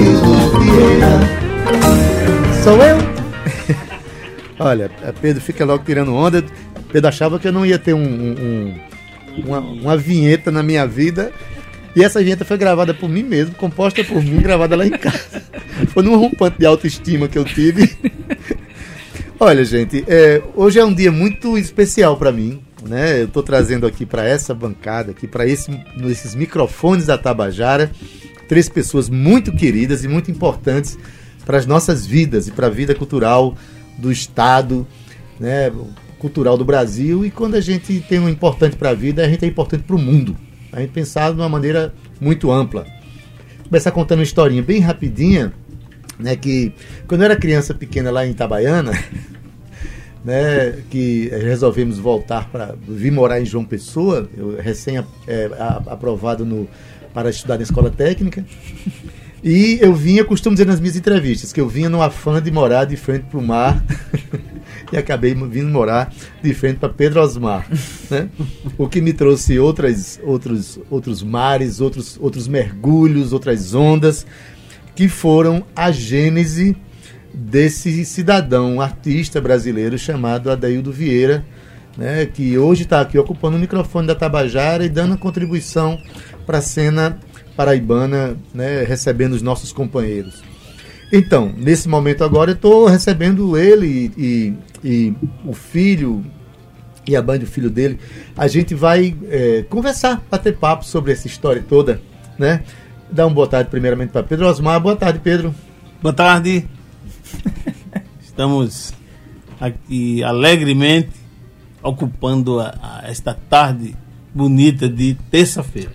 Vieira. Sou eu? Olha, Pedro fica logo tirando onda. Pedro achava que eu não ia ter um, um, uma, uma vinheta na minha vida. E essa vinheta foi gravada por mim mesmo, composta por mim, gravada lá em casa. Foi num rompante de autoestima que eu tive. Olha, gente, é, hoje é um dia muito especial para mim. Né? Eu estou trazendo aqui para essa bancada, aqui para esse, esses microfones da Tabajara, três pessoas muito queridas e muito importantes para as nossas vidas e para a vida cultural do Estado, né? cultural do Brasil. E quando a gente tem um importante para a vida, a gente é importante para o mundo. A gente pensar de uma maneira muito ampla. Vou começar contando uma historinha bem rapidinha né, que quando eu era criança pequena lá em Itabaiana, né, que resolvemos voltar para vir morar em João Pessoa, eu recém é, aprovado no, para estudar na escola técnica. E eu vinha, costumo dizer nas minhas entrevistas, que eu vinha no afã de morar de frente para o mar e acabei vindo morar de frente para Pedro Osmar, né? O que me trouxe outras, outros, outros mares, outros, outros mergulhos, outras ondas, que foram a gênese desse cidadão, artista brasileiro chamado Adaildo Vieira, né, que hoje está aqui ocupando o microfone da Tabajara e dando contribuição para a cena paraibana, né, recebendo os nossos companheiros. Então, nesse momento agora, eu estou recebendo ele e, e, e, o filho e a banda do filho dele. A gente vai é, conversar, bater papo sobre essa história toda, né? Dar uma boa tarde primeiramente para Pedro Osmar. Boa tarde, Pedro. Boa tarde. Estamos aqui alegremente ocupando a, a esta tarde bonita de terça-feira.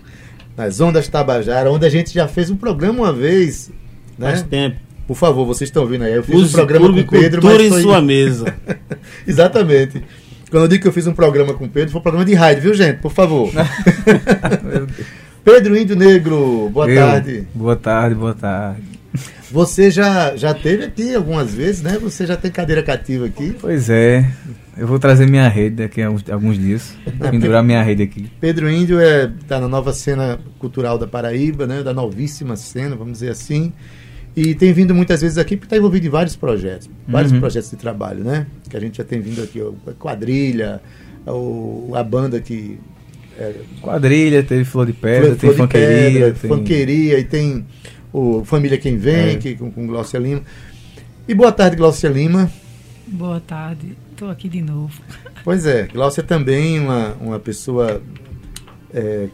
Nas Ondas Tabajara, onde a gente já fez um programa uma vez. Né? Faz tempo. Por favor, vocês estão vendo aí. Eu fiz Use um programa com o Pedro, mas foi... em sua mesa. Exatamente. Quando eu digo que eu fiz um programa com o Pedro, foi um programa de rádio, viu, gente? Por favor. Pedro Índio Negro, boa eu, tarde. Boa tarde, boa tarde. Você já, já teve aqui algumas vezes, né? Você já tem cadeira cativa aqui. Pois é. Eu vou trazer minha rede daqui a alguns, alguns dias. Pendurar minha rede aqui. Pedro Índio é, tá na nova cena cultural da Paraíba, né? Da novíssima cena, vamos dizer assim. E tem vindo muitas vezes aqui porque está envolvido em vários projetos. Vários uhum. projetos de trabalho, né? Que a gente já tem vindo aqui. A quadrilha, o, a banda que é, Quadrilha, teve Flor de Pedra, Flor, tem Funkeria. tem... Funkeria, e tem o Família Quem Vem, é. que, com, com Glaucia Lima. E boa tarde, Glaucia Lima. Boa tarde, estou aqui de novo. Pois é, Glaucia também uma, uma pessoa, é,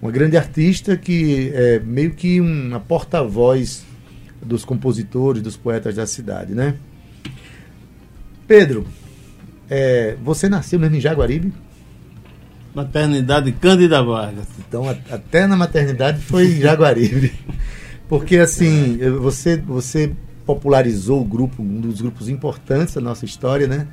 uma grande artista que é meio que uma porta-voz dos compositores, dos poetas da cidade, né? Pedro, é, você nasceu mesmo em Jaguaribe? Maternidade Cândida Vargas. Então, a, até na maternidade foi em Jaguaribe. Porque, assim, você, você popularizou o grupo, um dos grupos importantes da nossa história, né?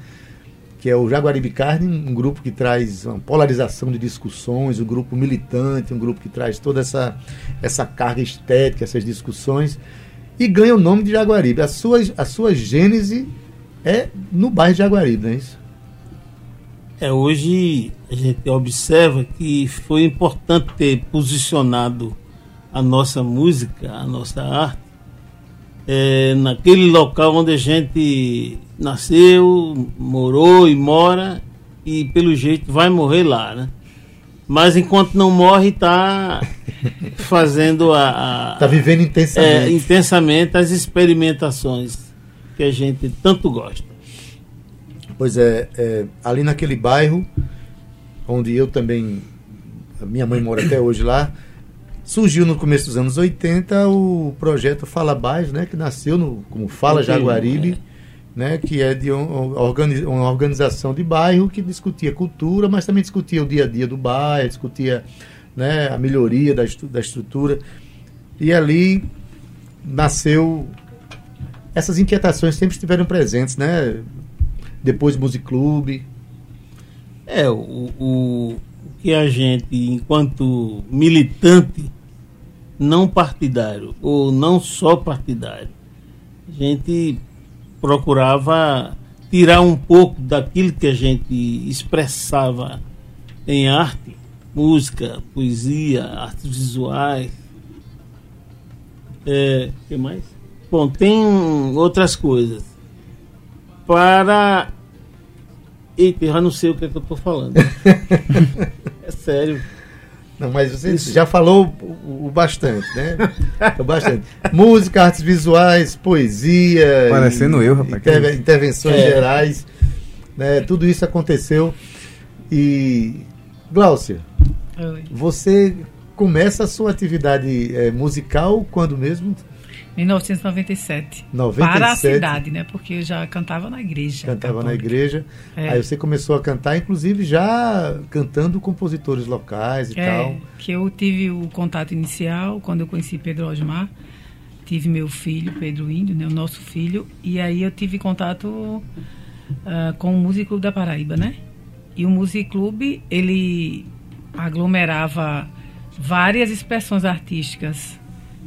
Que é o Jaguaribe Carne, um grupo que traz uma polarização de discussões, um grupo militante, um grupo que traz toda essa, essa carga estética, essas discussões, e ganha o nome de Jaguaribe. A sua, a sua gênese é no bairro de Jaguaribe, não é isso? É, hoje a gente observa que foi importante ter posicionado a nossa música, a nossa arte, é, naquele local onde a gente nasceu, morou e mora e pelo jeito vai morrer lá, né? Mas enquanto não morre, está fazendo a. Está vivendo intensamente. É, intensamente as experimentações que a gente tanto gosta. Pois é, é, ali naquele bairro, onde eu também, minha mãe mora até hoje lá, surgiu no começo dos anos 80 o projeto Fala Bairro, né, que nasceu no, como Fala Jaguaribe, né, que é de um, uma organização de bairro que discutia cultura, mas também discutia o dia a dia do bairro, discutia né, a melhoria da, da estrutura. E ali nasceu essas inquietações sempre estiveram presentes, né? Depois Music Club. É, o, o que a gente, enquanto militante não partidário, ou não só partidário, a gente procurava tirar um pouco daquilo que a gente expressava em arte, música, poesia, artes visuais, É, que mais? Bom, tem outras coisas. Para. Eita, eu já não sei o que, é que eu estou falando. é sério. Não, mas você Isso. já falou o, o bastante, né? o bastante. Música, artes visuais, poesia. Parecendo e, eu, rapaz. Interve, intervenções é. gerais. Né? Tudo isso aconteceu. E. Gláucia, Oi. você começa a sua atividade é, musical quando mesmo? 1997. 97. Para a cidade, né? Porque eu já cantava na igreja. Cantava na igreja. É. Aí você começou a cantar, inclusive já cantando compositores locais e é, tal. Que eu tive o contato inicial quando eu conheci Pedro Osmar. Tive meu filho, Pedro Índio, né? O nosso filho. E aí eu tive contato uh, com o Músico Clube da Paraíba, né? E o Music Clube, ele aglomerava várias expressões artísticas.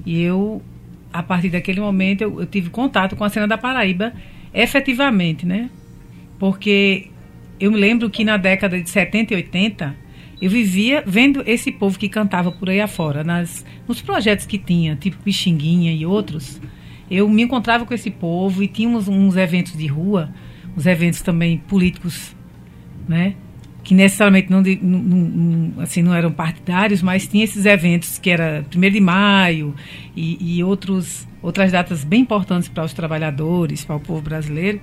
E eu a partir daquele momento eu, eu, tive contato com a cena da Paraíba efetivamente, né? Porque eu me lembro que na década de 70 e 80 eu vivia vendo esse povo que cantava por aí afora, nas, nos projetos que tinha, tipo Pixinguinha e outros. Eu me encontrava com esse povo e tínhamos uns eventos de rua, uns eventos também políticos, né? Que necessariamente não, não, assim, não eram partidários, mas tinha esses eventos que era 1 de maio e, e outros, outras datas bem importantes para os trabalhadores, para o povo brasileiro.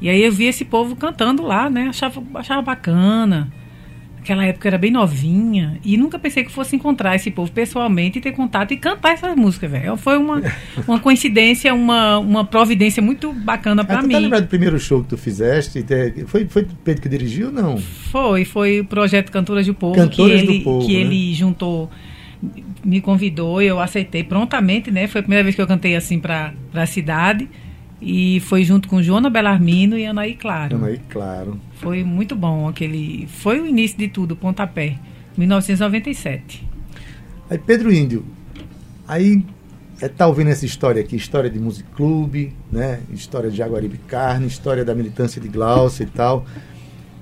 E aí eu vi esse povo cantando lá, né? Achava, achava bacana naquela época era bem novinha e nunca pensei que fosse encontrar esse povo pessoalmente e ter contato e cantar essas músicas, velho. Foi uma, uma coincidência, uma, uma providência muito bacana para mim. Tá lembrado do primeiro show que tu fizeste? Foi, foi Pedro que dirigiu não? Foi, foi o projeto Cantoras do Povo. Cantoras que ele, Povo, que né? ele juntou me convidou, eu aceitei prontamente, né? Foi a primeira vez que eu cantei assim para a cidade. E foi junto com Joana Belarmino e Anaí Claro. Anaí Claro. Foi muito bom aquele. Foi o início de tudo, pontapé. 1997. Aí, Pedro Índio, aí é, tá ouvindo essa história aqui, história de Music Club, né? História de Jaguaribe Carne, história da militância de Glaucia e tal.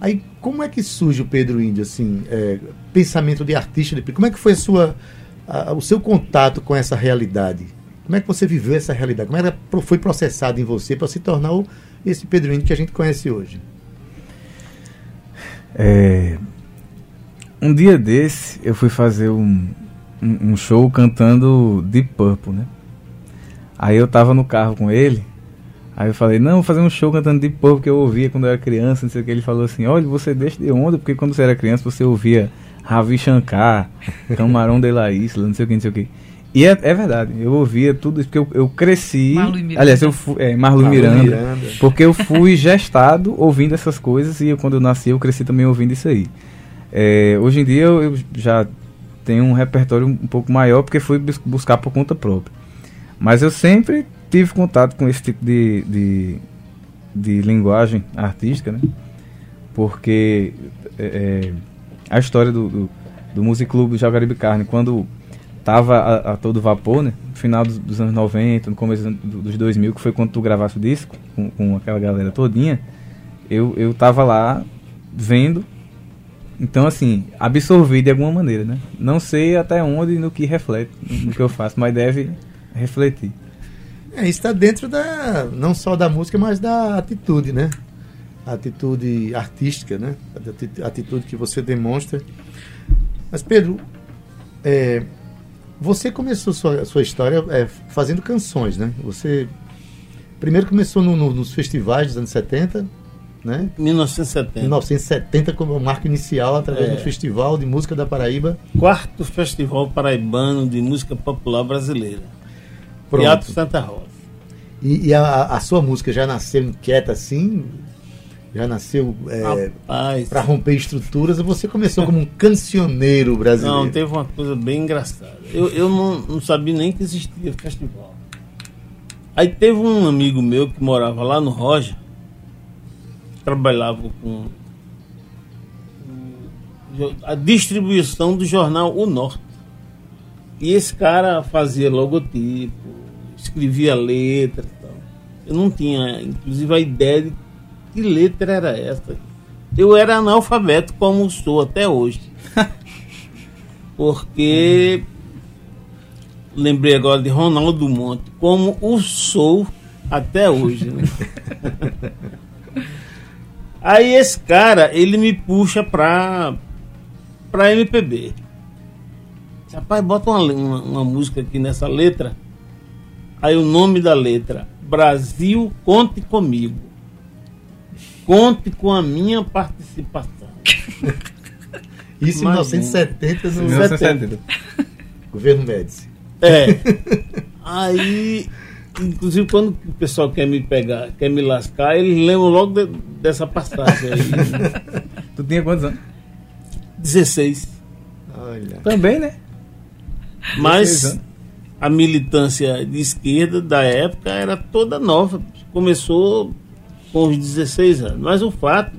Aí, como é que surge o Pedro Índio, assim, é, pensamento de artista? De, como é que foi a sua, a, o seu contato com essa realidade? Como é que você viveu essa realidade? Como ela foi processada em você para se tornar o, esse Pedro que a gente conhece hoje? É, um dia desse eu fui fazer um, um, um, show cantando Deep Purple, né? Aí eu tava no carro com ele, aí eu falei, não, vou fazer um show cantando Deep Purple que eu ouvia quando eu era criança, não sei o que. Ele falou assim, olha, você deixa de onda, porque quando você era criança você ouvia Ravi Shankar, Camarão de la Isla, não sei o que, não sei o que. E é, é, verdade, eu ouvia tudo isso, porque eu, eu cresci. Aliás, eu fui. É, Marlon, Miranda, Miranda, Porque eu fui gestado ouvindo essas coisas e eu, quando eu nasci eu cresci também ouvindo isso aí. É, hoje em dia eu, eu, já tenho um repertório um pouco maior porque fui buscar por conta própria. Mas eu sempre tive contato com esse tipo de, de, de linguagem artística, né? Porque é, é a história do, do, do Music Club do Jaguaribe Carne, quando tava a, a, todo vapor, né? No final dos, dos, anos 90, no começo dos 2000, que foi quando tu gravasse o disco com, com aquela galera todinha, eu, eu tava lá vendo. Então, assim, absorvi de alguma maneira, né? Não sei até onde no que reflete, no que eu faço, mas deve refletir. É, está dentro da não só da música, mas da atitude, né? Atitude artística, né? Atitude que você demonstra. Mas, Pedro, é, você começou sua, sua história é, fazendo canções, né? Você primeiro começou no, no, nos festivais dos anos 70, né? 1970. 1970 como marco inicial através é. do Festival de Música da Paraíba. Quarto Festival Paraibano de Música Popular Brasileira. Pronto. Teatro Santa Rosa. E, e a, a, sua música já nasceu inquieta assim? Já nasceu é, para romper estruturas, você começou como um cancioneiro brasileiro. Não, teve uma coisa bem engraçada. Eu, eu não, não sabia nem que existia festival. Aí teve um amigo meu que morava lá no Roja, trabalhava com a distribuição do jornal O Norte. E esse cara fazia logotipo, escrevia letras. Tal. Eu não tinha, inclusive, a ideia de que letra era essa? Eu era analfabeto como sou até hoje. Porque lembrei agora de Ronaldo Monte, como o sou até hoje. Né? Aí esse cara, ele me puxa pra, pra MPB. Rapaz, bota uma, uma, uma música aqui nessa letra. Aí o nome da letra, Brasil, conte comigo. Conte com a minha participação. Isso em Imagina. 1970 no 1970. governo Médici. É. Aí, inclusive, quando o pessoal quer me pegar, quer me lascar, eles lembram logo de- dessa passagem aí. Tu tinha quantos anos? 16. Olha. Também, né? 16 Mas a militância de esquerda da época era toda nova. Começou com os 16 anos. Mas o fato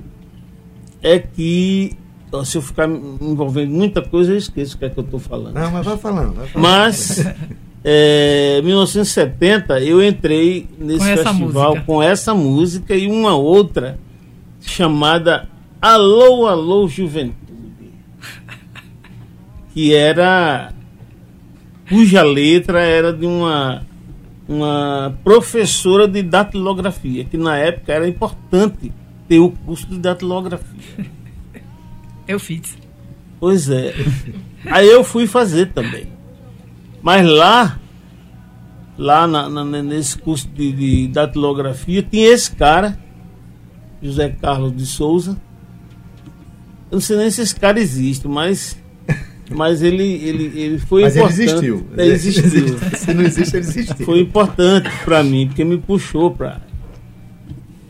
é que, se eu ficar me envolvendo em muita coisa, eu esqueço o que é que eu estou falando. Não, mas vai falando. Vai falando. Mas, é, 1970, eu entrei nesse Com essa festival música. com essa música e uma outra chamada Alô, Alô Juventude. Que era. cuja letra era de uma, uma professora de datilografia, que na época era importante ter o curso de datilografia. Eu fiz. Pois é. Aí eu fui fazer também. Mas lá, lá na- na- nesse curso de, de datilografia, tinha esse cara, José Carlos de Souza. Eu não sei nem se esse cara existe, mas, mas ele, ele, ele foi Mas ele importante. existiu. É, existiu. Se não existe, ele existiu. Foi importante para mim, porque me puxou para.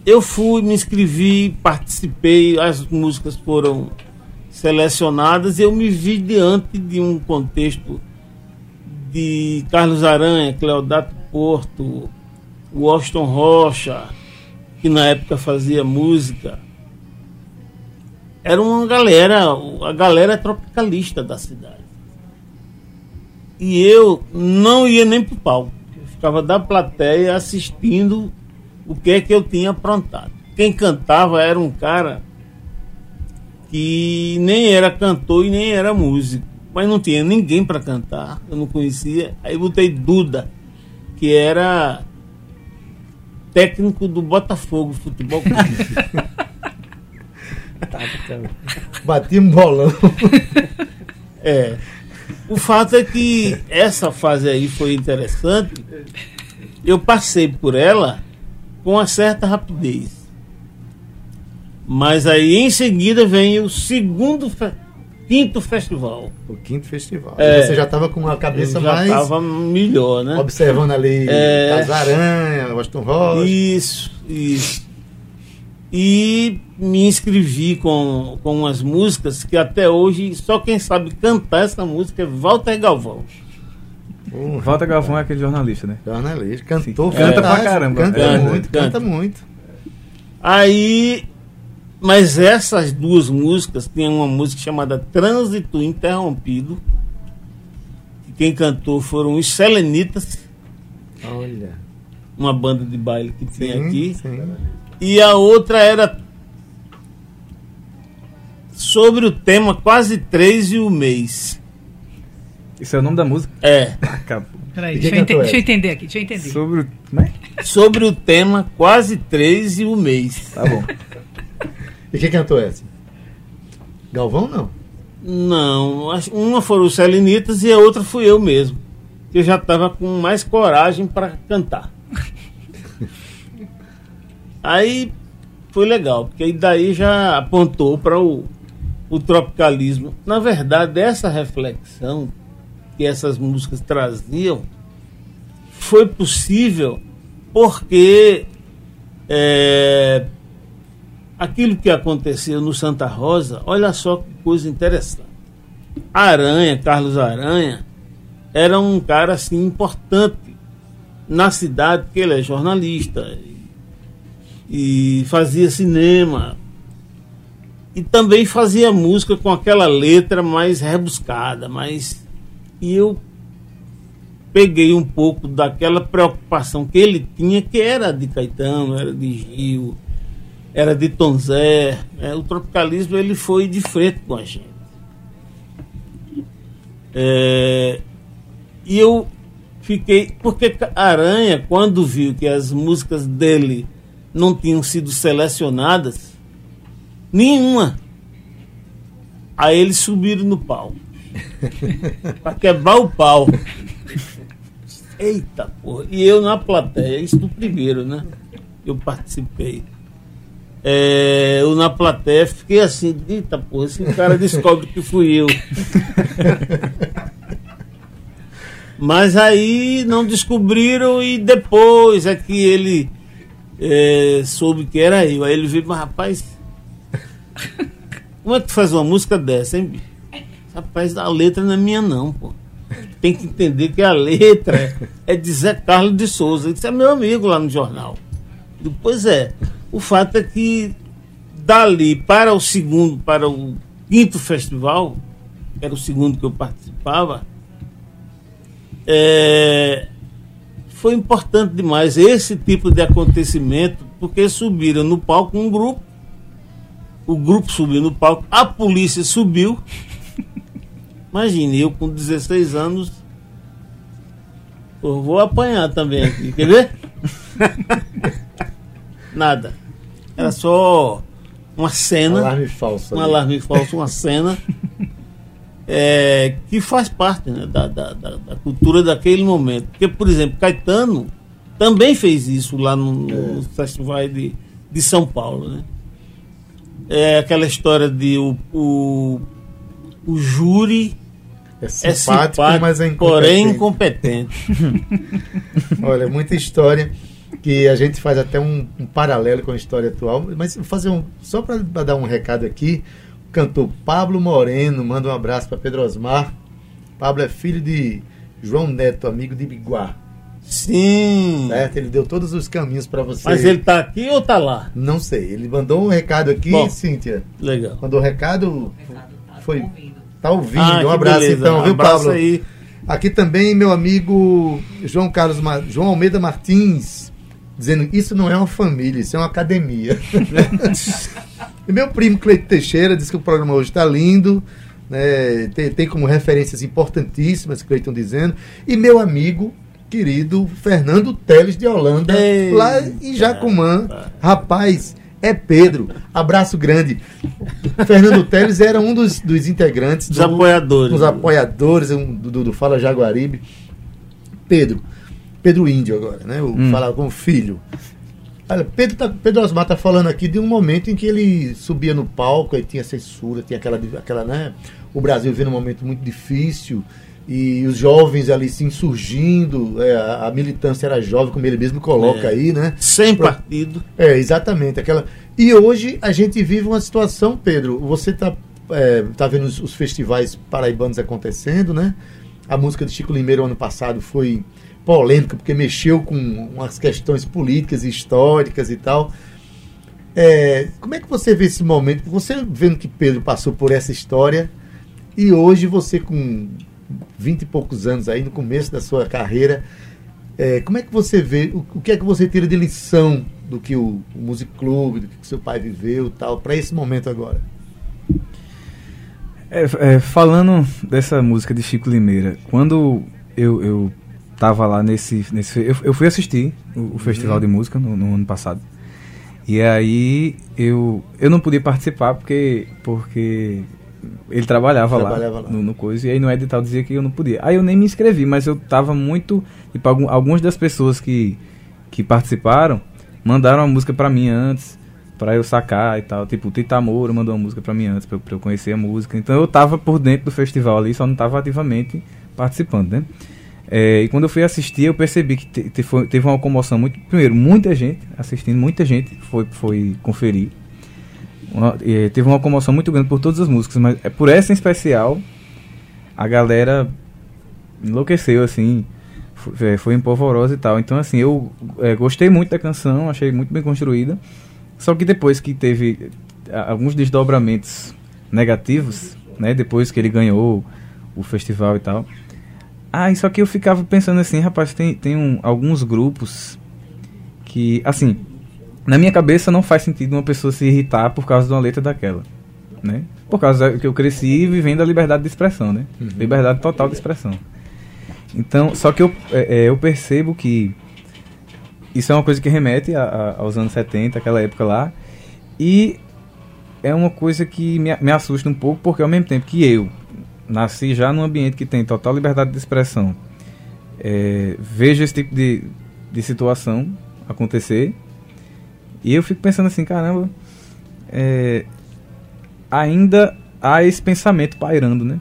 Eu fui, me inscrevi, participei, as músicas foram selecionadas e eu me vi diante de um contexto de Carlos Aranha, Cleodato Porto, Washington Rocha, que na época fazia música. Era uma galera, a galera tropicalista da cidade. E eu não ia nem pro palco. Eu ficava da plateia assistindo o que é que eu tinha aprontado. Quem cantava era um cara que nem era cantor e nem era músico. Mas não tinha ninguém para cantar, eu não conhecia. Aí botei Duda, que era técnico do Botafogo Futebol Clube. Bati um bolão. É. O fato é que essa fase aí foi interessante. Eu passei por ela com uma certa rapidez. Mas aí em seguida vem o segundo, quinto festival. O quinto festival. É. Você já estava com a cabeça já mais estava melhor, né? observando ali É. Casaranha, Washington Rocha. Isso, isso. E me inscrevi com, com umas músicas que até hoje só quem sabe cantar essa música é Walter Galvão. Porra, Walter Galvão é aquele jornalista, né? Jornalista, cantor, Sim. Canta pra fantástico, caramba. Canta Canta, muito, canta, canta. muito. Aí, mas essas duas músicas, tem uma música chamada Trânsito Interrompido. que Quem cantou foram os Selenitas, Olha. uma banda de baile que tem Sim, aqui. sim. E a outra era sobre o tema Quase Três e o Mês. Isso é o nome da música? É, Acabou. Peraí, deixa, ente- deixa eu entender aqui, deixa eu entender. Sobre o. Né? sobre o tema Quase Três e o Mês. Tá bom. E quem cantou essa? Galvão não. Não, uma foram os Selenitas e a outra fui eu mesmo. Que eu já estava com mais coragem para cantar. Aí foi legal, porque aí daí já apontou para o, o tropicalismo. Na verdade, essa reflexão que essas músicas traziam foi possível porque é, aquilo que aconteceu no Santa Rosa, olha só que coisa interessante. Aranha, Carlos Aranha, era um cara assim importante na cidade, porque ele é jornalista e, fazia cinema. E também fazia música com aquela letra mais rebuscada, mais. E eu peguei um pouco daquela preocupação que ele tinha, que era de Caetano, era de Gil, era de Tom Zé. né? O tropicalismo ele foi de frente com a gente. É, e eu fiquei. Porque Aranha, quando viu que as músicas dele não tinham sido selecionadas, nenhuma. Aí eles subiram no palco. pra quebrar o pau. Eita porra. E eu na plateia, isso do primeiro, né? Eu participei. É, eu na plateia fiquei assim, eita porra, esse cara descobre que fui eu. Mas aí não descobriram e depois é que ele é, soube que era eu. Aí ele veio, mas rapaz, como é que tu faz uma música dessa, hein, bicho? Rapaz, a letra não é minha não, pô. Tem que entender que a letra é de Zé Carlos de Souza. Isso é meu amigo lá no jornal. Pois é. O fato é que dali para o segundo, para o quinto festival, que era o segundo que eu participava, é, foi importante demais esse tipo de acontecimento, porque subiram no palco um grupo, o grupo subiu no palco, a polícia subiu. Imagine, eu com 16 anos, eu vou apanhar também aqui, quer ver? Nada. Era só uma cena. Alarme falso. Um alarme falso, uma cena. É, que faz parte né, da, da, da, cultura daquele momento. Porque, por exemplo, Caetano também fez isso lá no, no é. Festival de, de São Paulo. Né? É aquela história de o, o, o júri é simpático, é simpático mas é incompetente. porém incompetente. Olha, muita história que a gente faz até um, um paralelo com a história atual, mas vou fazer um só para dar um recado aqui. Cantor Pablo Moreno manda um abraço para Pedro Osmar. Pablo é filho de João Neto, amigo de Biguá. Sim. Certo? Ele deu todos os caminhos para você. Mas ele tá aqui ou tá lá? Não sei. Ele mandou um recado aqui, Bom, Cíntia. Legal. Mandou um recado. Tá foi. Ouvindo. Tá ouvindo. Ah, um abraço beleza. então, viu, abraço Pablo? Aí. Aqui também meu amigo João Carlos João Almeida Martins dizendo isso não é uma família, isso é uma academia. e meu primo Cleito Teixeira diz que o programa hoje está lindo, né? tem, tem como referências importantíssimas, Cleiton dizendo, e meu amigo querido Fernando Teles de Holanda, Ei, lá em Jacumã. Rapaz, é Pedro. Abraço grande. Fernando Teles era um dos, dos integrantes. Dos do, apoiadores. Dos apoiadores um, do, do Fala Jaguaribe. Pedro, Pedro Índio agora, né? O, hum. Falar com o filho. Olha, Pedro, tá, Pedro Osmar está falando aqui de um momento em que ele subia no palco, e tinha censura, tinha aquela, aquela, né? O Brasil vivendo um momento muito difícil e os jovens ali se insurgindo, é, a, a, militância era jovem, como ele mesmo coloca é. aí, né? Sem partido. É, exatamente. Aquela... E hoje a gente vive uma situação, Pedro, você está é, tá vendo os, os festivais paraibanos acontecendo, né? A música de Chico Limeiro ano passado foi polêmica, porque mexeu com umas questões políticas históricas e tal. É, como é que você vê esse momento? Você vendo que Pedro passou por essa história e hoje você com vinte e poucos anos aí, no começo da sua carreira, é, como é que você vê, o, o, que é que você tira de lição do que o, o Music Club, do que seu pai viveu tal, para esse momento agora? É, é, falando dessa música de Chico Limeira, quando eu, eu tava lá nesse. nesse eu, eu fui assistir o, o Festival uhum. de Música no, no, ano passado. E aí eu, eu não podia participar porque, porque ele trabalhava, trabalhava lá, lá. No, no, coisa, e aí no edital dizia que eu não podia. Aí eu nem me inscrevi, mas eu tava muito. Tipo, algum, algumas das pessoas que, que participaram mandaram a música para mim antes, para eu sacar e tal. Tipo, o Tita Moura mandou uma música para mim antes, pra, pra eu conhecer a música. Então eu tava por dentro do festival ali, só não tava ativamente participando, né? É, e quando eu fui assistir, eu percebi que te, te foi, teve uma comoção muito. Primeiro, muita gente assistindo, muita gente foi, foi conferir. Uma, é, teve uma comoção muito grande por todas as músicas, mas é por essa em especial, a galera enlouqueceu, assim. Foi, é, foi empolvorosa e tal. Então, assim, eu é, gostei muito da canção, achei muito bem construída. Só que depois que teve alguns desdobramentos negativos, né? Depois que ele ganhou o festival e tal ah, isso aqui eu ficava pensando assim, rapaz, tem, tem um, alguns grupos que, assim, na minha cabeça não faz sentido uma pessoa se irritar por causa de uma letra daquela, né? Por causa que eu cresci vivendo a liberdade de expressão, né? Uhum. Liberdade total de expressão. Então, só que eu, é, é, eu percebo que isso é uma coisa que remete a, a, aos anos 70, aquela época lá, e é uma coisa que me, me assusta um pouco, porque ao mesmo tempo que eu nasci já num ambiente que tem total liberdade de expressão, é, vejo esse tipo de, de situação acontecer, e eu fico pensando assim, caramba, é, ainda há esse pensamento pairando, né?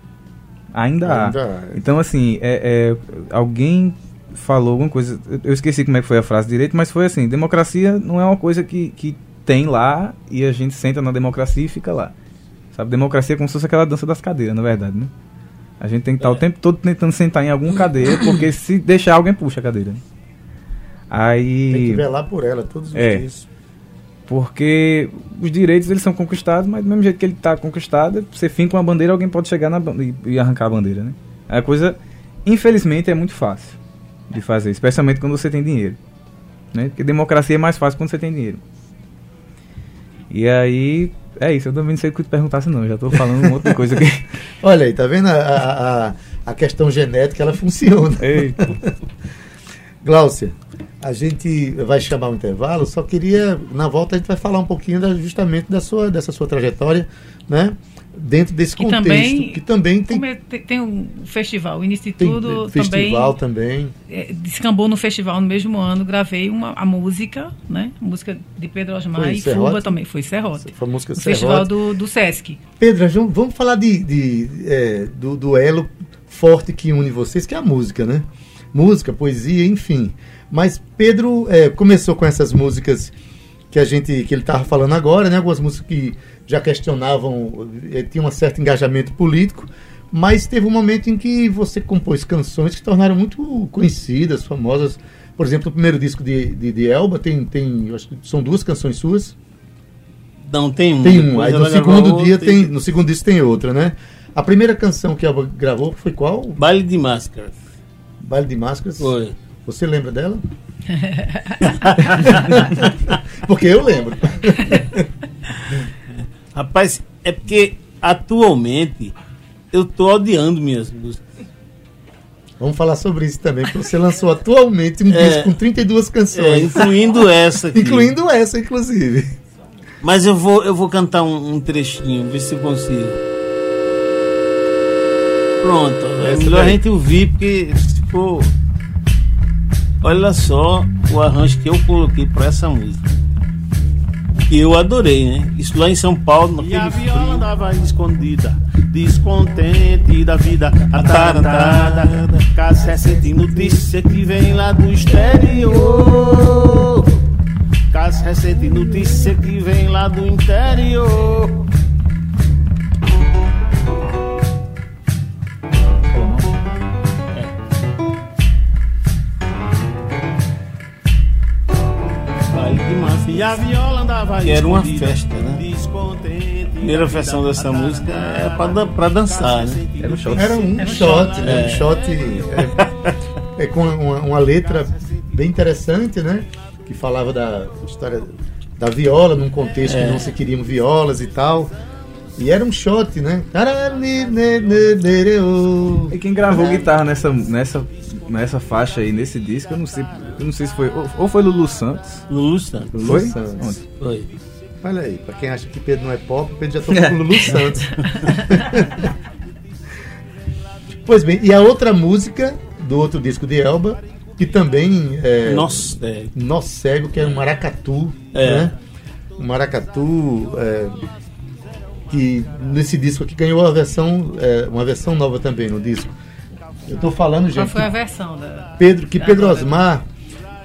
Ainda, ainda há. Então, assim, é, é, alguém falou alguma coisa, eu esqueci como é que foi a frase direito, mas foi assim, democracia não é uma coisa que, que tem lá e a gente senta na democracia e fica lá. Sabe, democracia é como se fosse aquela dança das cadeiras, na verdade, né? A gente tem que estar é. o tempo todo tentando sentar em alguma cadeira, porque se deixar alguém puxa a cadeira. Né? Aí tem que velar por ela todos os é, dias. Porque os direitos eles são conquistados, mas do mesmo jeito que ele está conquistado, você finca uma bandeira, alguém pode chegar na, e, e arrancar a bandeira, né? A coisa, infelizmente, é muito fácil de fazer, especialmente quando você tem dinheiro. Né? Porque democracia é mais fácil quando você tem dinheiro. E aí, é isso, eu também não sei o que te perguntasse não, já estou falando um monte de coisa aqui. Olha aí, tá vendo a, a, a questão genética, ela funciona. Eita. Gláucia, a gente vai chamar um intervalo, só queria, na volta a gente vai falar um pouquinho da, justamente da sua, dessa sua trajetória, né? Dentro desse que contexto, também, que também tem... É, tem... Um festival, o início de tudo tem, festival também. É, descambou no festival no mesmo ano, gravei uma, a música, né? A música de Pedro Osmar e Fuba também, foi Serrote. Foi a música Serrote. festival do, do Sesc. Pedro, vamos falar de, de é, do duelo forte que une vocês, que é a música, né? Música, poesia, enfim. Mas Pedro é, começou com essas músicas que a gente que ele estava falando agora, né? Algumas músicas que já questionavam, é, tinham um certo engajamento político, mas teve um momento em que você compôs canções que tornaram muito conhecidas, famosas. Por exemplo, o primeiro disco de, de, de Elba tem, tem acho que são duas canções suas. Não, tem um. Tem um. Aí no segundo dia tem, tem, no segundo disco tem outra, né? A primeira canção que Elba gravou foi qual? Baile de Máscaras. Baile de Máscaras? Foi. Você lembra dela? porque eu lembro. Rapaz, é porque atualmente eu tô odiando minhas músicas. Vamos falar sobre isso também, porque você lançou atualmente um é, disco com 32 canções. É, incluindo essa aqui. incluindo essa, inclusive. Mas eu vou, eu vou cantar um, um trechinho, ver se eu consigo. Pronto, é melhor a gente ouvir, porque se for. Olha só o arranjo que eu coloquei para essa música. Que eu adorei, né? Isso lá em São Paulo, naquele E a viola frio. andava escondida, descontente da vida atarantada. Caso recente notícia que vem lá do exterior. Caso recente notícia que vem lá do interior. E a viola andava Que era uma festa, né? A primeira versão dessa música é pra, pra dançar, né? Era um shot. Era um, shot, né? É. Um shot é, é com uma, uma, letra bem interessante, né? Que falava da história da viola, num contexto é. que não se queriam violas e tal. E era um shot, né? E quem gravou guitarra nessa, nessa nessa faixa aí, nesse disco, eu não sei, eu não sei se foi. Ou, foi Lulu Santos. Lulu Santos. Lulu foi? Santos. Onde? Foi. Olha aí, pra quem acha que Pedro não é pop, Pedro já tocou com Lulu Santos. pois bem, e a outra música do outro disco de Elba, que também é. Nossa, é. Nosso Cego, que é um maracatu. É. Né? Um maracatu. É, que nesse disco aqui ganhou a versão, é, uma versão nova também no disco. Eu estou falando, gente. Qual foi a versão da. Pedro, que Pedro Osmar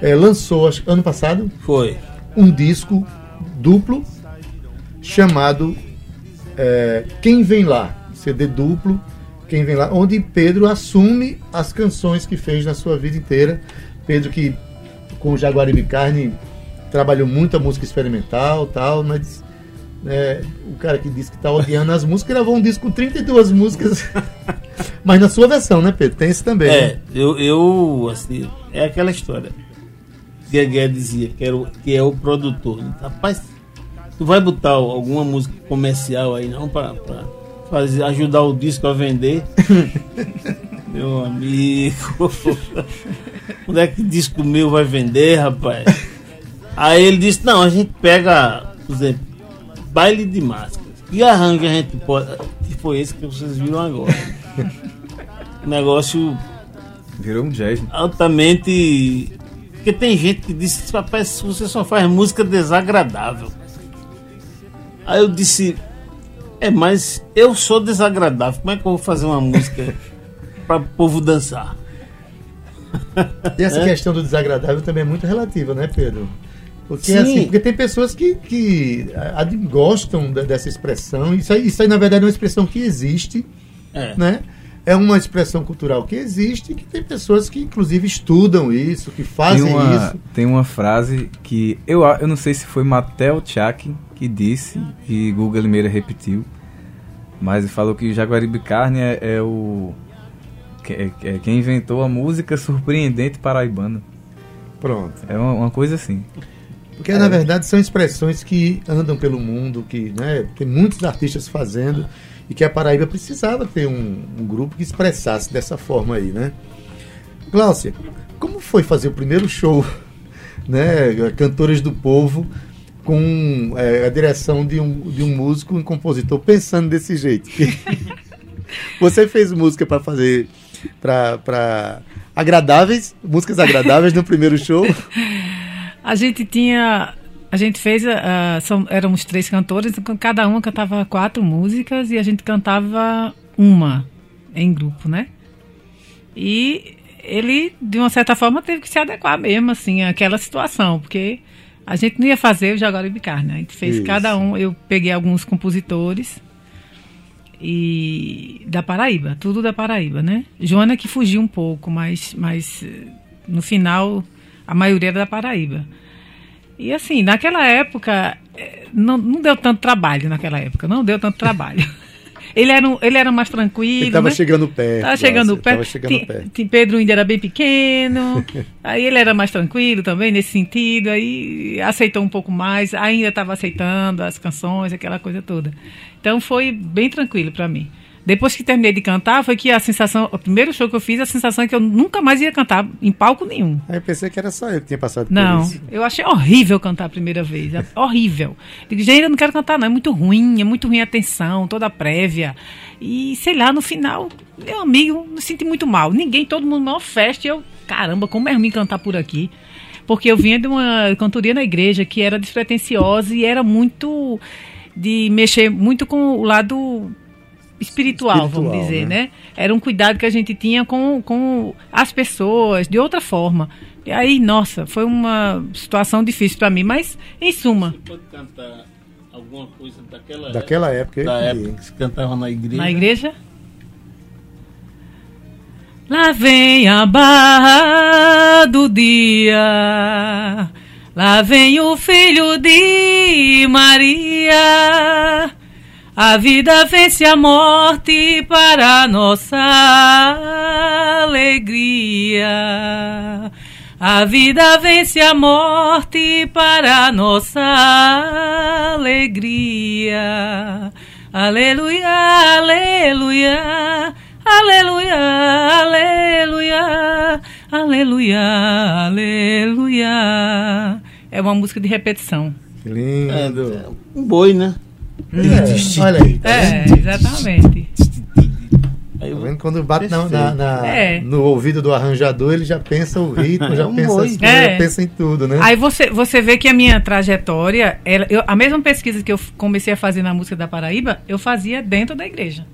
é, lançou acho, ano passado. Foi. Um disco duplo chamado é, Quem Vem Lá. CD duplo, Quem Vem Lá, onde Pedro assume as canções que fez na sua vida inteira. Pedro que com o Jaguaribe Carne trabalhou muito a música experimental tal, mas é, o cara que disse que tá odiando as músicas gravou um disco com 32 músicas. Mas na sua versão, né, Pedro? Tem isso também. É, né? eu, eu, assim, é aquela história. Guegué dizia que, era o, que é o produtor. Rapaz, tu vai botar alguma música comercial aí não para fazer ajudar o disco a vender? Meu amigo. Quando é que disco meu vai vender, rapaz? Aí ele disse, não, a gente pega, por exemplo, baile de máscaras. E arranjo a gente pode. Que foi esse que vocês viram agora. Negócio Virou um jazz. altamente. Porque tem gente que diz que você só faz música desagradável. Aí eu disse, é, mas eu sou desagradável. Como é que eu vou fazer uma música para o povo dançar? E essa É. questão do desagradável também é muito relativa, né, Pedro? Porque, Sim. assim, porque tem pessoas que, que ah, gostam da- dessa expressão. Isso aí, isso aí, na verdade, é uma expressão que existe, É. né? É uma expressão cultural que existe, que tem pessoas que, inclusive, estudam isso, que fazem tem uma, isso. Tem uma frase que eu, a- eu não sei se foi Matel Tchak que disse e Guga Limeira repetiu, mas ele falou que Jaguaribe Carne é, é o que- é, é quem inventou a música surpreendente paraibana. Pronto. É uma, uma coisa assim. Porque, na verdade, são expressões que andam pelo mundo, que né, tem muitos artistas fazendo, e que a Paraíba precisava ter um, um grupo que expressasse dessa forma aí, né? Gláucia, como foi fazer o primeiro show, né, Cantores do Povo, com é, a direção de um, de um músico, um compositor, pensando desse jeito? Você fez música para fazer, para agradáveis, músicas agradáveis no primeiro show? A gente tinha. A gente fez. ah, são, éramos três cantores, então cada uma cantava quatro músicas e a gente cantava uma em grupo, né? E ele, de uma certa forma, teve que se adequar mesmo, assim, àquela situação, porque a gente não ia fazer o Jaguaribe Carne. A gente fez Isso. cada um. Eu peguei alguns compositores e da Paraíba, tudo da Paraíba, né? Joana que fugiu um pouco, mas, mas eh, no final a maioria era da Paraíba. E assim, naquela época eh, não, não deu tanto trabalho naquela época, não deu tanto trabalho. ele era um- ele era mais tranquilo, Ele estava né? chegando perto. Tava chegando Gláucia, perto. Tava chegando perto. Pedro ainda era bem pequeno. aí ele era mais tranquilo também nesse sentido. Aí aceitou um pouco mais. Ainda estava aceitando as canções, aquela coisa toda. Então foi bem tranquilo para mim. Depois que terminei de cantar, foi que a sensação, o primeiro show que eu fiz, a sensação é que eu nunca mais ia cantar em palco nenhum. Aí eu pensei que era só eu que tinha passado por Não, isso. eu achei horrível cantar a primeira vez. é horrível. Digo, gente, eu não quero cantar, não. É muito ruim, é muito ruim a tensão, toda a prévia. E, sei lá, no final, meu amigo, me senti muito mal. Ninguém, todo mundo, maior festa. E eu, caramba, como é ruim cantar por aqui. Porque eu vinha de uma cantoria na igreja que era despretensiosa e era muito de mexer muito com o lado espiritual, vamos Espiritual, dizer, né? né? Era um cuidado que a gente tinha com, com as pessoas, de outra forma. E aí, nossa, foi uma situação difícil para mim, mas em suma, Pode cantar alguma coisa daquela, Daquela época. da época que se cantava na igreja? na igreja. Lá vem a barra do dia, lá vem o filho de Maria. A vida vence a morte para nossa alegria. A vida vence a morte para nossa alegria. Aleluia, aleluia, aleluia, aleluia, aleluia, aleluia. É uma música de repetição. Que É, lindo. um boi, né? É, olha aí. Tá É, exatamente. Aí Tá eu- vendo? Quando bate na, na- na- É. no ouvido do arranjador, ele já pensa o ritmo, já É um pensa, as coisas, É. já pensa em tudo, né? Aí você, você vê que a minha trajetória, ela- eu- a mesma pesquisa que eu comecei a fazer na música da Paraíba, eu fazia dentro da igreja.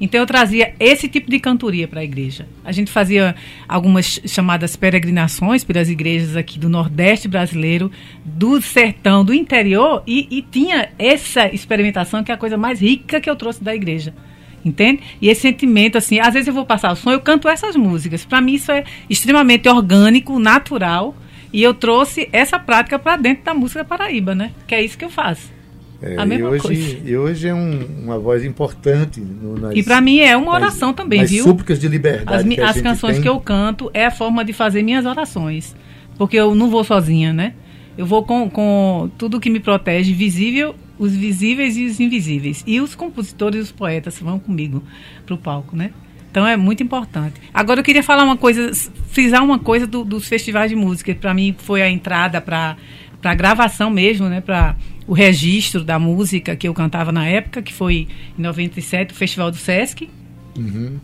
Então eu trazia esse tipo de cantoria para a igreja. A gente fazia algumas chamadas peregrinações pelas igrejas aqui do Nordeste brasileiro, do sertão, do interior, e, e tinha essa experimentação que é a coisa mais rica que eu trouxe da igreja. Entende? E esse sentimento, assim, às vezes eu vou passar o som, eu canto essas músicas. Para mim isso é extremamente orgânico, natural. E eu trouxe essa prática para dentro da música Paraíba, né? Que é isso que eu faço. É, a mesma e hoje, coisa. E hoje é um- uma voz importante. No, nas, E para mim é uma nas- oração também, nas viu? súplicas de liberdade. As, que as canções tem. que eu canto é a forma de fazer minhas orações. Porque eu não vou sozinha, né? Eu vou com, com tudo que me protege, visível, os visíveis e os invisíveis. E os compositores e os poetas vão comigo pro palco, né? Então é muito importante. Agora eu queria falar uma coisa, frisar uma coisa do, dos festivais de música. Para mim foi a entrada para a gravação mesmo, né? Para o registro da música que eu cantava na época, que foi em 97, o Festival do Sesc. Uhum.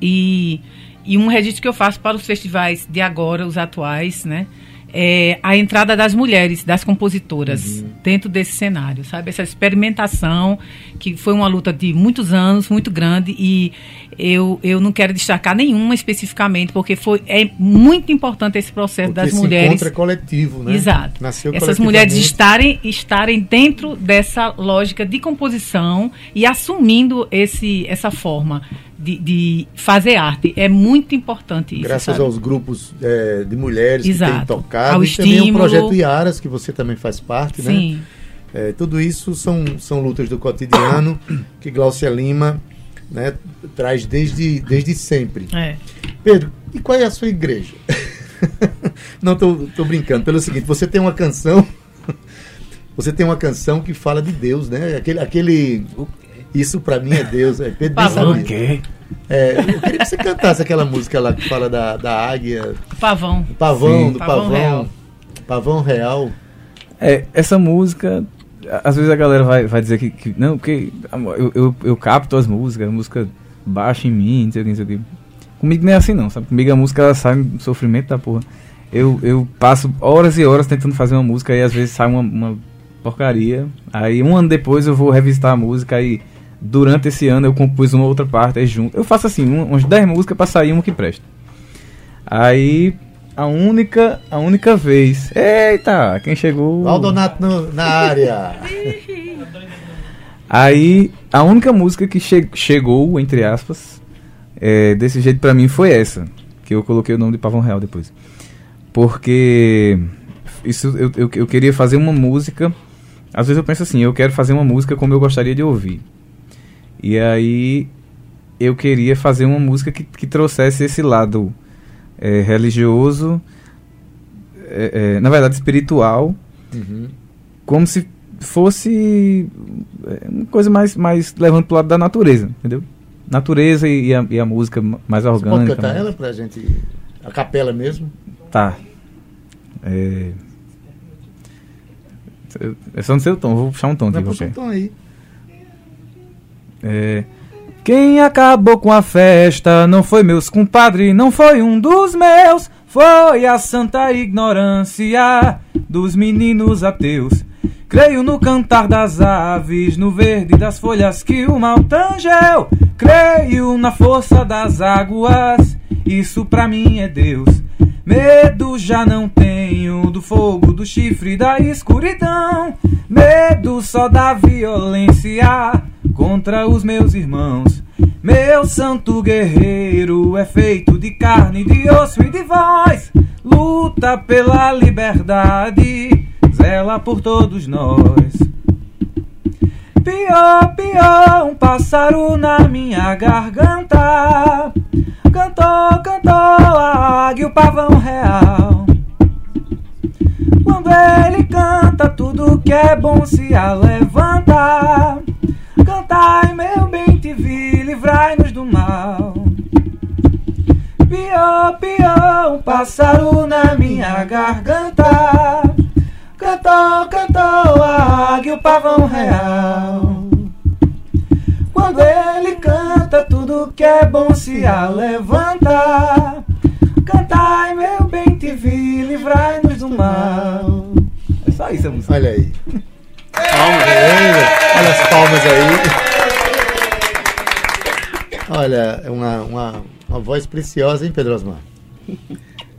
E, e um registro que eu faço para os festivais de agora, os atuais, né? É, a entrada das mulheres, das compositoras, uhum. dentro desse cenário, sabe? Essa experimentação, que foi uma luta de muitos anos, muito grande, e eu, eu não quero destacar nenhuma especificamente, porque foi, é muito importante esse processo porque das esse mulheres. é coletivo, né? Exato. Nasceu Essas mulheres estarem, estarem dentro dessa lógica de composição e assumindo esse, essa forma de, de, fazer arte. É muito importante isso. Graças sabe? aos grupos é, de mulheres Exato. que têm tocado. Ao e estímulo. também o projeto Iaras, que você também faz parte, né? Sim. É, tudo isso são, são lutas do cotidiano que Glaucia Lima né, traz desde, desde sempre. É. Pedro, e qual é a sua igreja? Não, tô, tô brincando. Pelo seguinte, você tem uma canção. Você tem uma canção que fala de Deus, né? Aquele, aquele isso para mim é Deus. É Pedro Pavão. sabia. É, eu queria que você cantasse aquela música lá que fala da, da águia. Pavão. Do pavão, Sim. do Pavão pavão. real. Pavão real. É, essa música, às vezes a galera vai, vai dizer que, que não, porque eu, eu, eu capto as músicas, a música baixa em mim, não sei o que, não sei o que. Comigo não é assim não, sabe? Comigo a música ela sai um sofrimento da porra. Eu, eu passo horas e horas tentando fazer uma música e às vezes sai uma, uma porcaria. Aí um ano depois eu vou revisitar a música e durante esse ano eu compus uma outra parte aí junto. Eu faço assim, um, uns 10 músicas pra sair uma que presta. Aí a única, a única vez. Eita, quem chegou? Valdonato no- na área. Aí a única música que che- chegou, entre aspas, é, desse jeito pra mim foi essa. Que eu coloquei o nome de Pavão Real depois. Porque isso eu, eu, eu queria fazer uma música. Às vezes eu penso assim, eu quero fazer uma música como eu gostaria de ouvir. E aí eu queria fazer uma música que, que trouxesse esse lado é, religioso, é, é, na verdade espiritual, Uhum. como se fosse é, uma coisa mais, mais levando pro lado da natureza, entendeu? Natureza e, e a, e a música mais Você pode orgânica. cantar mais- ela pra gente. A capela mesmo? Tá. É... É só no seu tom, vou puxar um tom Vai aqui puxar um tom aí. É... Quem acabou com a festa não foi meus compadres, não foi um dos meus, foi a santa ignorância dos meninos ateus. Creio no cantar das aves, no verde das folhas que o mal tangeu. Creio na força das águas, isso pra mim é Deus. Medo já não tenho do fogo, do chifre, da escuridão. Medo só da violência contra os meus irmãos. Meu santo guerreiro é feito de carne, de osso e de voz. Luta pela liberdade, zela por todos nós. Pior, pior, um pássaro na minha garganta. Cantou, cantou a águia, o pavão real. Quando ele canta, tudo que é bom se alevanta. Cantai, meu bem, te vi, livrai-nos do mal. Pior, pior, um pássaro na minha garganta. Cantou, cantou a águia, o pavão real. Quando ele canta, tudo que é bom se alevanta. Cantai, meu bem, te vi, livrai-nos do mal. É só isso a música. Olha aí. Olha as palmas aí. Olha, é uma, uma, uma voz preciosa, hein, Pedro Osmar?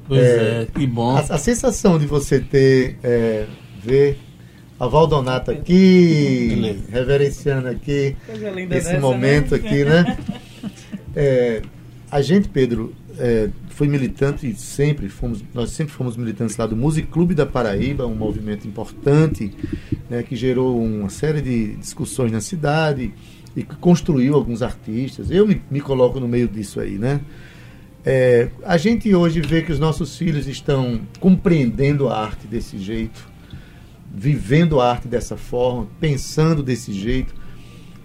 Pois É, é, que bom. A, a sensação de você ter, é, ver a Valdonata aqui, Beleza. reverenciando aqui, esse dessa, momento né? aqui, né? É, a gente, Pedro, é, foi militante sempre, fomos, nós sempre fomos militantes lá do Music Clube da Paraíba, um movimento importante, né, que gerou uma série de discussões na cidade e que construiu alguns artistas. Eu me, me coloco no meio disso aí, né? É, a gente hoje vê que os nossos filhos estão compreendendo a arte desse jeito, vivendo a arte dessa forma, pensando desse jeito.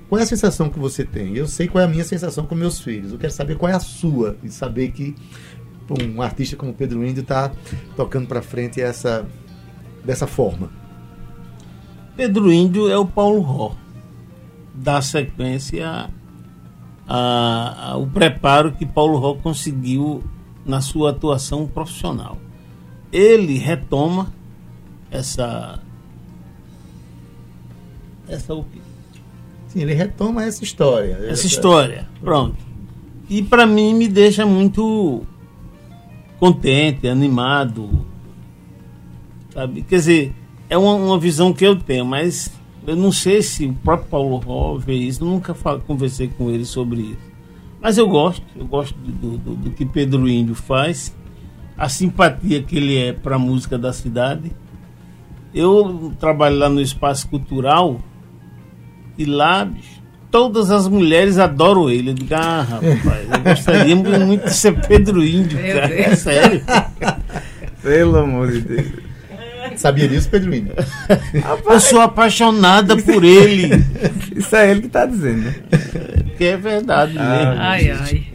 qual é a sensação que você tem? Eu sei qual é a minha sensação com meus filhos. Eu quero saber qual é a sua e saber que um artista como Pedro Índio está tocando para frente essa dessa forma. Pedro Índio é o Paulo Ró. Dá sequência ao preparo que Paulo Ró conseguiu na sua atuação profissional. Ele retoma essa essa o quê? Sim, ele retoma essa história. Essa, essa... história, pronto. E para mim me deixa muito contente, animado. Sabe? Quer dizer, é uma, uma visão que eu tenho, mas eu não sei se o próprio Paulo Ró vê isso, nunca falo, conversei com ele sobre isso. Mas eu gosto, eu gosto do, do, do que Pedro Índio faz, a simpatia que ele é para a música da cidade. Eu trabalho lá no espaço cultural e lá, bicho, todas as mulheres adoram ele. Eu digo, ah, rapaz, eu gostaria muito de ser Pedro Índio, cara. É sério. Pelo amor de Deus. Sabia disso, Pedro Índio? eu sou apaixonada por ele. Isso é ele que está dizendo. Que é verdade ah, mesmo. Ai, ai.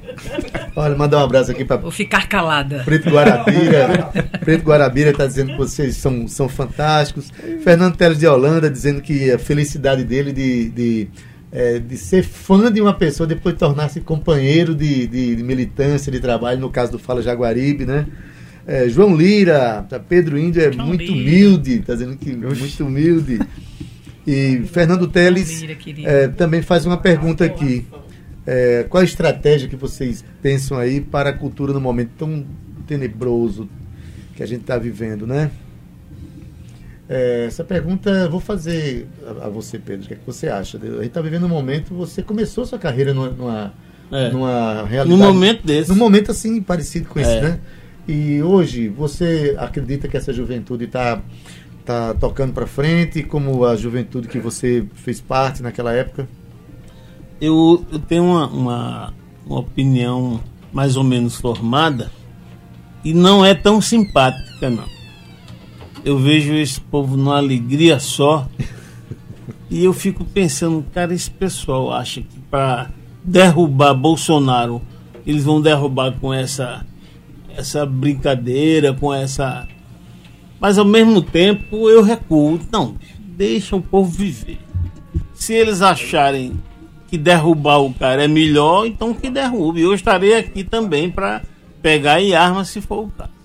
Olha, mandar um abraço aqui para. Vou ficar calada. Preto Guarabira. Preto Guarabira está dizendo que vocês são, são fantásticos. Fernando Teles de Holanda dizendo que a felicidade dele de, de, é, de ser fã de uma pessoa depois de tornar-se companheiro de, de, de, militância, de trabalho, no caso do Fala Jaguaribe, né? É, João Lira, tá, Pedro Índio é João muito Lira. humilde, está dizendo que Oxi. muito humilde. E Fernando Teles é, também faz uma pergunta aqui. É, qual a estratégia que vocês pensam aí para a cultura no momento tão tenebroso que a gente está vivendo, né? É, essa pergunta vou fazer a, a, você, Pedro. O que, é que você acha? A gente está vivendo um momento. Você começou sua carreira numa, numa, é. numa realidade. Num momento desse. Num momento assim parecido com esse, é. né? E hoje você acredita que essa juventude está tá tocando para frente, como a juventude que você fez parte naquela época? eu, eu tenho uma, uma, uma opinião mais ou menos formada e não é tão simpática, não. Eu vejo esse povo numa alegria só e eu fico pensando, cara, esse pessoal acha que para derrubar Bolsonaro eles vão derrubar com essa essa brincadeira, com essa. Mas ao mesmo tempo eu recuo. Não, deixa o povo viver. Se eles acharem que derrubar o cara é melhor, então que derrube. Eu estarei aqui também para pegar em arma se for o caso.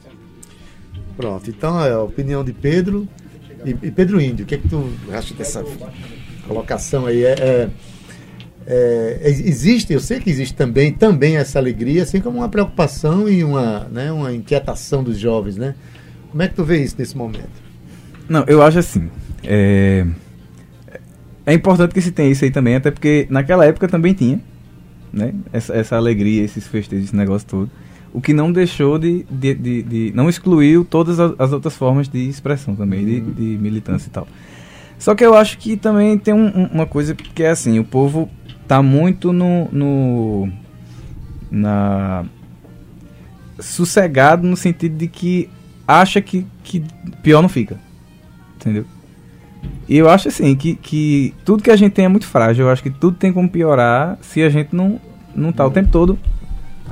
Pronto, então é a opinião de Pedro e, e Pedro Índio. O que é que tu acha dessa colocação aí? É, é, é, existe, eu sei que existe também, também essa alegria, assim como uma preocupação e uma, né, uma inquietação dos jovens, né? Como é que tu vê isso nesse momento? Não, eu acho assim. É, é importante que se tenha isso aí também, até porque naquela época também tinha, né? Essa, essa alegria, esses festejos, esse negócio todo. O que não deixou de. de, de, de não excluiu todas as, as, outras formas de expressão também, uhum. de, de, militância e tal. Só que eu acho que também tem um, um, uma coisa que é assim: o povo tá muito no. no na. sossegado no sentido de que acha que, que pior não fica. Entendeu? E eu acho assim que, que tudo que a gente tem é muito frágil. Eu acho que tudo tem como piorar se a gente não, não tá o tempo todo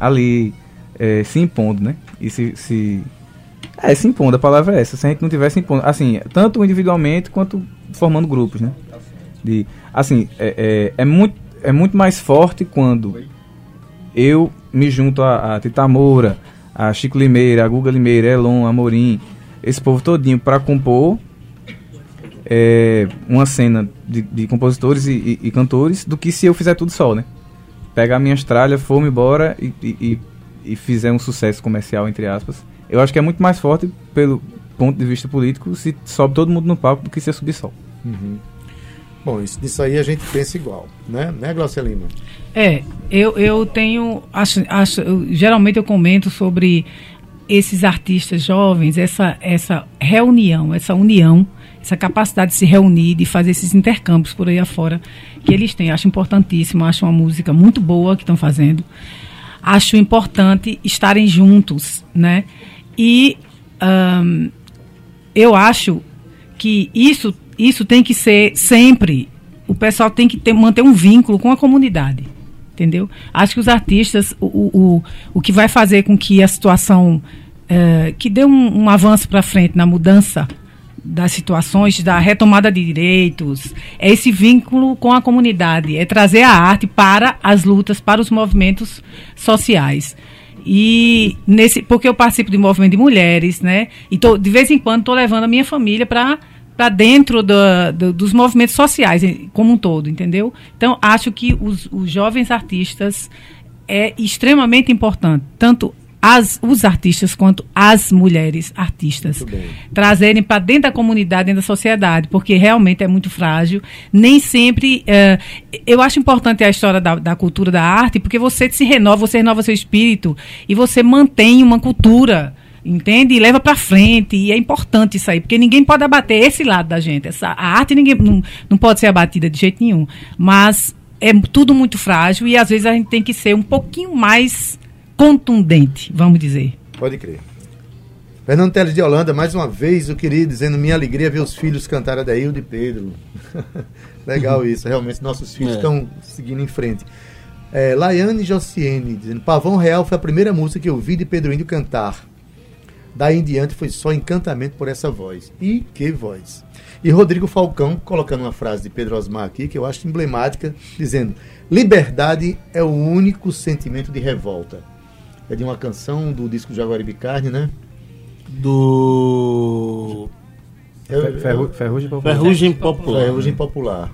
ali é, se impondo, né? E se, se. É, se impondo, a palavra é essa. Se a gente não tivesse impondo, assim, tanto individualmente quanto formando grupos, né? De, assim, é, é, é muito, é muito mais forte quando eu me junto a, a Tita Moura, a Chico Limeira, a Guga Limeira, Elon, Amorim, esse povo todinho para compor é, uma cena de, de compositores e, e, e, cantores do que se eu fizer tudo só, né? Pegar minhas tralhas, for-me embora e, e, e, fizer um sucesso comercial, entre aspas. Eu acho que é muito mais forte, pelo ponto de vista político, se sobe todo mundo no palco do que se subir só. Uhum. Bom, isso, isso aí a gente pensa igual, né, né Glaucia Lima? É, eu, eu tenho. Acho, acho, eu, geralmente eu comento sobre esses artistas jovens, essa, essa reunião, essa união essa capacidade de se reunir, de fazer esses intercâmbios por aí afora que eles têm. Acho importantíssimo, acho uma música muito boa que estão fazendo. Acho importante estarem juntos, né? E eu acho que isso, isso tem que ser sempre o pessoal tem que ter, manter um vínculo com a comunidade. Entendeu? Acho que os artistas, o, o, o que vai fazer com que a situação. É, que dê um, um avanço para frente na mudança das situações, da retomada de direitos, é esse vínculo com a comunidade, é trazer a arte para as lutas, para os movimentos sociais. E nesse, porque eu participo de movimento de mulheres, né? E tô, de vez em quando estou levando a minha família para para dentro do, do, dos movimentos sociais como um todo, entendeu? Então acho que os, os jovens artistas é extremamente importante, tanto as, os artistas quanto as mulheres artistas trazerem para dentro da comunidade, dentro da sociedade, porque realmente é muito frágil. Nem sempre. Uh, eu acho importante a história da, da, cultura da arte, porque você se renova, você renova seu espírito e você mantém uma cultura. Entende? E leva para frente. E é importante isso aí, porque ninguém pode abater esse lado da gente. Essa, a arte ninguém não, não pode ser abatida de jeito nenhum. Mas é tudo muito frágil e às vezes a gente tem que ser um pouquinho mais contundente, vamos dizer. Pode crer. Fernando Teles de Holanda, mais uma vez eu queria dizendo minha alegria ver os filhos cantar a Daíldo e Pedro. Legal isso, realmente nossos filhos é. estão seguindo em frente. É, Laiane Jociene dizendo: Pavão Real foi a primeira música que eu vi de Pedro Índio cantar. Daí em diante foi só encantamento por essa voz. E que voz! E Rodrigo Falcão, colocando uma frase de Pedro Osmar aqui, que eu acho emblemática, dizendo: Liberdade é o único sentimento de revolta é de uma canção do disco Jaguaribe Carne, né? Do. É, Ferru, Ferrugem Popular. Ferrugem Popular. Ferrugem Popular.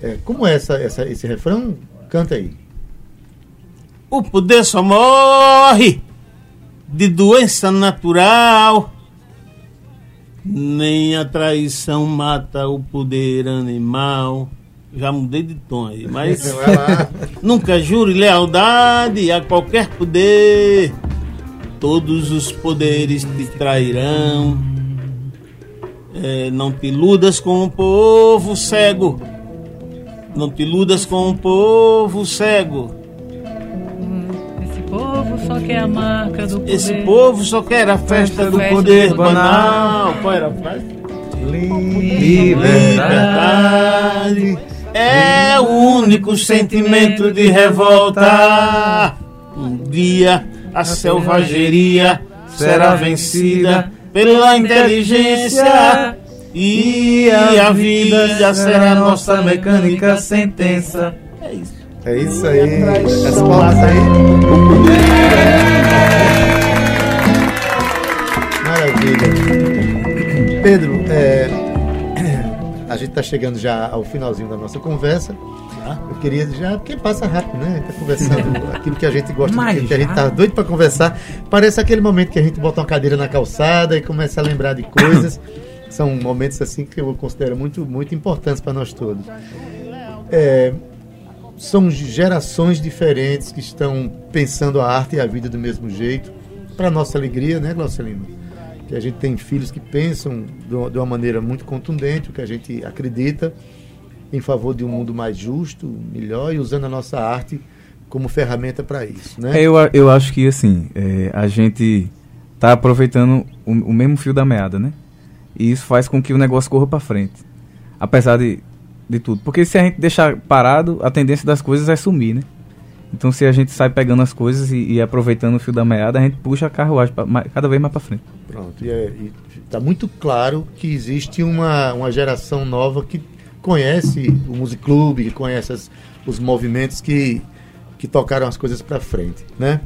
É, como é essa, essa, esse refrão? Canta aí. O poder só morre de doença natural. Nem a traição mata o poder animal. Já mudei de tom aí, mas nunca jure lealdade a qualquer poder. Todos os poderes te trairão. É, não te iludas com o povo cego. Não te iludas com o povo cego. Esse povo só quer a marca do poder. Esse povo só quer a festa, festa do poder banal. Qual era a frase? Liberdade é o único sentimento de revolta. Um dia a selvageria será vencida pela inteligência e a vida será nossa mecânica sentença. É isso. É isso aí. As palmas aí. Maravilha. Pedro, é, a gente está chegando já ao finalzinho da nossa conversa. Eu queria já, porque passa rápido, né? A gente tá conversando aquilo que a gente gosta, Mas que a gente tá doido para conversar. Parece aquele momento que a gente bota uma cadeira na calçada e começa a lembrar de coisas. São momentos assim que eu considero muito, muito importantes para nós todos. É, são gerações diferentes que estão pensando a arte e a vida do mesmo jeito. Para nossa alegria, né, Glaucelino? Que a gente tem filhos que pensam de uma maneira muito contundente, o que a gente acredita em favor de um mundo mais justo, melhor e usando a nossa arte como ferramenta para isso, né? É, eu, eu acho que assim é, a gente está aproveitando o, o, mesmo fio da meada, né? E isso faz com que o negócio corra para frente, apesar de, de tudo. Porque se a gente deixar parado, a tendência das coisas é sumir, né? Então, se a gente sai pegando as coisas e, e aproveitando o fio da meada, a gente puxa a carruagem pra, cada vez mais para frente. Pronto. E está é, muito claro que existe uma, uma geração nova que conhece o Music Club, que conhece as, os movimentos que, que tocaram as coisas para frente, né?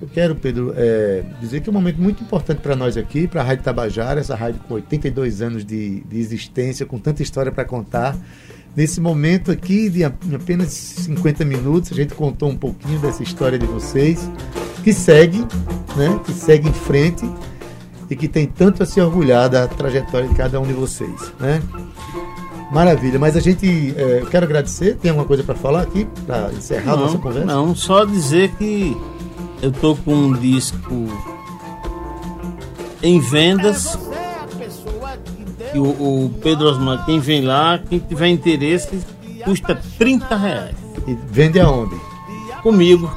Eu quero, Pedro, é, dizer que é um momento muito importante para nós aqui, para a Rádio Tabajara, essa rádio com 82 anos de, de existência, com tanta história para contar. Nesse momento aqui, de apenas 50 minutos, a gente contou um pouquinho dessa história de vocês, que segue, né? que segue em frente e que tem tanto a se orgulhar da trajetória de cada um de vocês. Né? Maravilha, mas a gente, é, eu quero agradecer. Tem alguma coisa para falar aqui, para encerrar não, a nossa conversa? Não, só dizer que eu tô com um disco em vendas que o, o Pedro Osmar, quem vem lá, quem tiver interesse, custa 30 reais. E vende aonde? Comigo.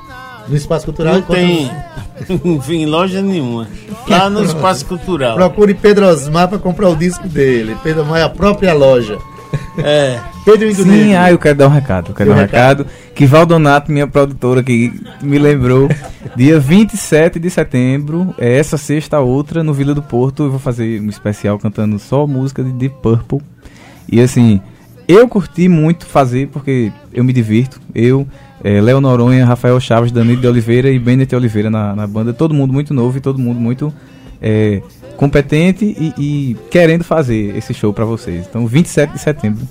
No Espaço Cultural? Não tem. Não vim em loja nenhuma. Lá no Espaço Cultural. Procure Pedro Osmar para comprar o disco dele. Pedro Osmar é a própria loja. É. Pedro Indo Sim, Negro. ah, eu quero dar um recado. Eu quero dar um um recado. Que Valdonato, minha produtora, que me lembrou, dia 27 de setembro, é essa sexta, outra, no Vila do Porto, eu vou fazer um especial cantando só música de Deep Purple. E assim, eu curti muito fazer, porque eu me divirto. Eu, é, Léo Noronha, Rafael Chaves, Danilo de Oliveira e Bennett Oliveira na, na banda. Todo mundo muito novo e todo mundo muito é, competente e, e querendo fazer esse show pra vocês. Então, 27 de setembro.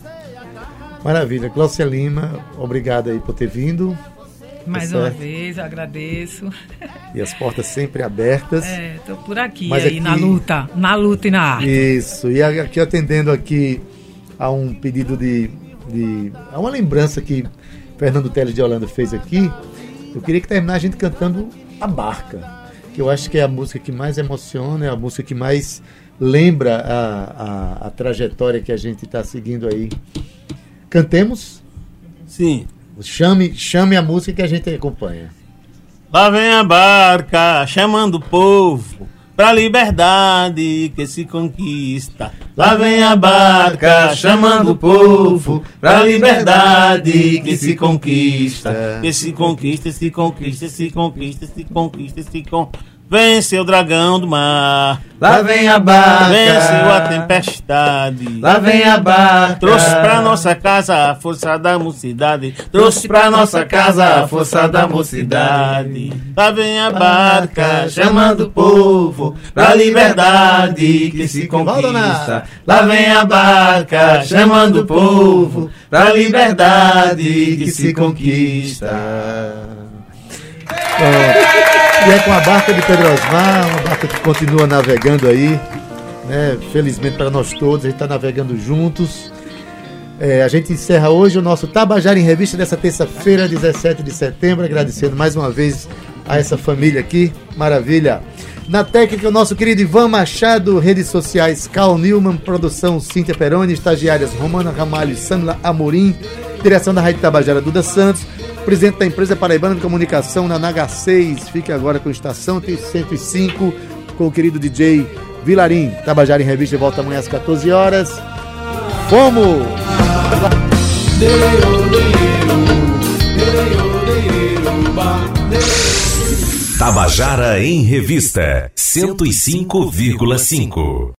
Maravilha. Cláudia Lima, obrigado aí por ter vindo. Mais Tá uma vez, eu agradeço. E as portas sempre abertas. É, tô por aqui, Mas aí, aqui- na luta. Na luta e na arte. Isso. E aqui atendendo aqui a um pedido de, de. a uma lembrança que Fernando Teles de Holanda fez aqui. Eu queria que terminar a gente cantando A Barca. Que eu acho que é a música que mais emociona, é a música que mais lembra a, a, a trajetória que a gente está seguindo aí. Cantemos? Sim. Chame, chame a música que a gente acompanha. Lá vem a barca chamando o povo pra liberdade que se conquista. Lá vem a barca chamando o povo pra liberdade que se conquista. Que se conquista, se conquista, se conquista, se conquista, se conquista. Vence o dragão do mar. Lá vem a barca. Venceu a tempestade. Lá vem a barca. Trouxe pra nossa casa a força da mocidade. Trouxe pra nossa casa a força da mocidade. Lá vem a barca chamando o povo pra liberdade que se conquista. Lá vem a barca chamando o povo pra liberdade que se conquista. Ó, e é com a barca de Pedro Osmar, uma barca que continua navegando aí, né? Felizmente para nós todos, a gente está navegando juntos. É, a gente encerra hoje o nosso Tabajara em Revista dessa terça-feira, 17 de setembro, agradecendo mais uma vez a essa família aqui, maravilha. Na técnica, o nosso querido Ivan Machado, redes sociais Cal Newman, produção Cíntia Peroni, estagiárias Romana Ramalho e Samila Amorim, direção da Rádio Tabajara Duda Santos, presidente da empresa Paraibana de Comunicação na Naga 6, fica agora com Estação T105, com o querido DJ Vilarim. Tabajara em Revista volta amanhã às 14 horas. Fomos! Tabajara em Revista 105,5.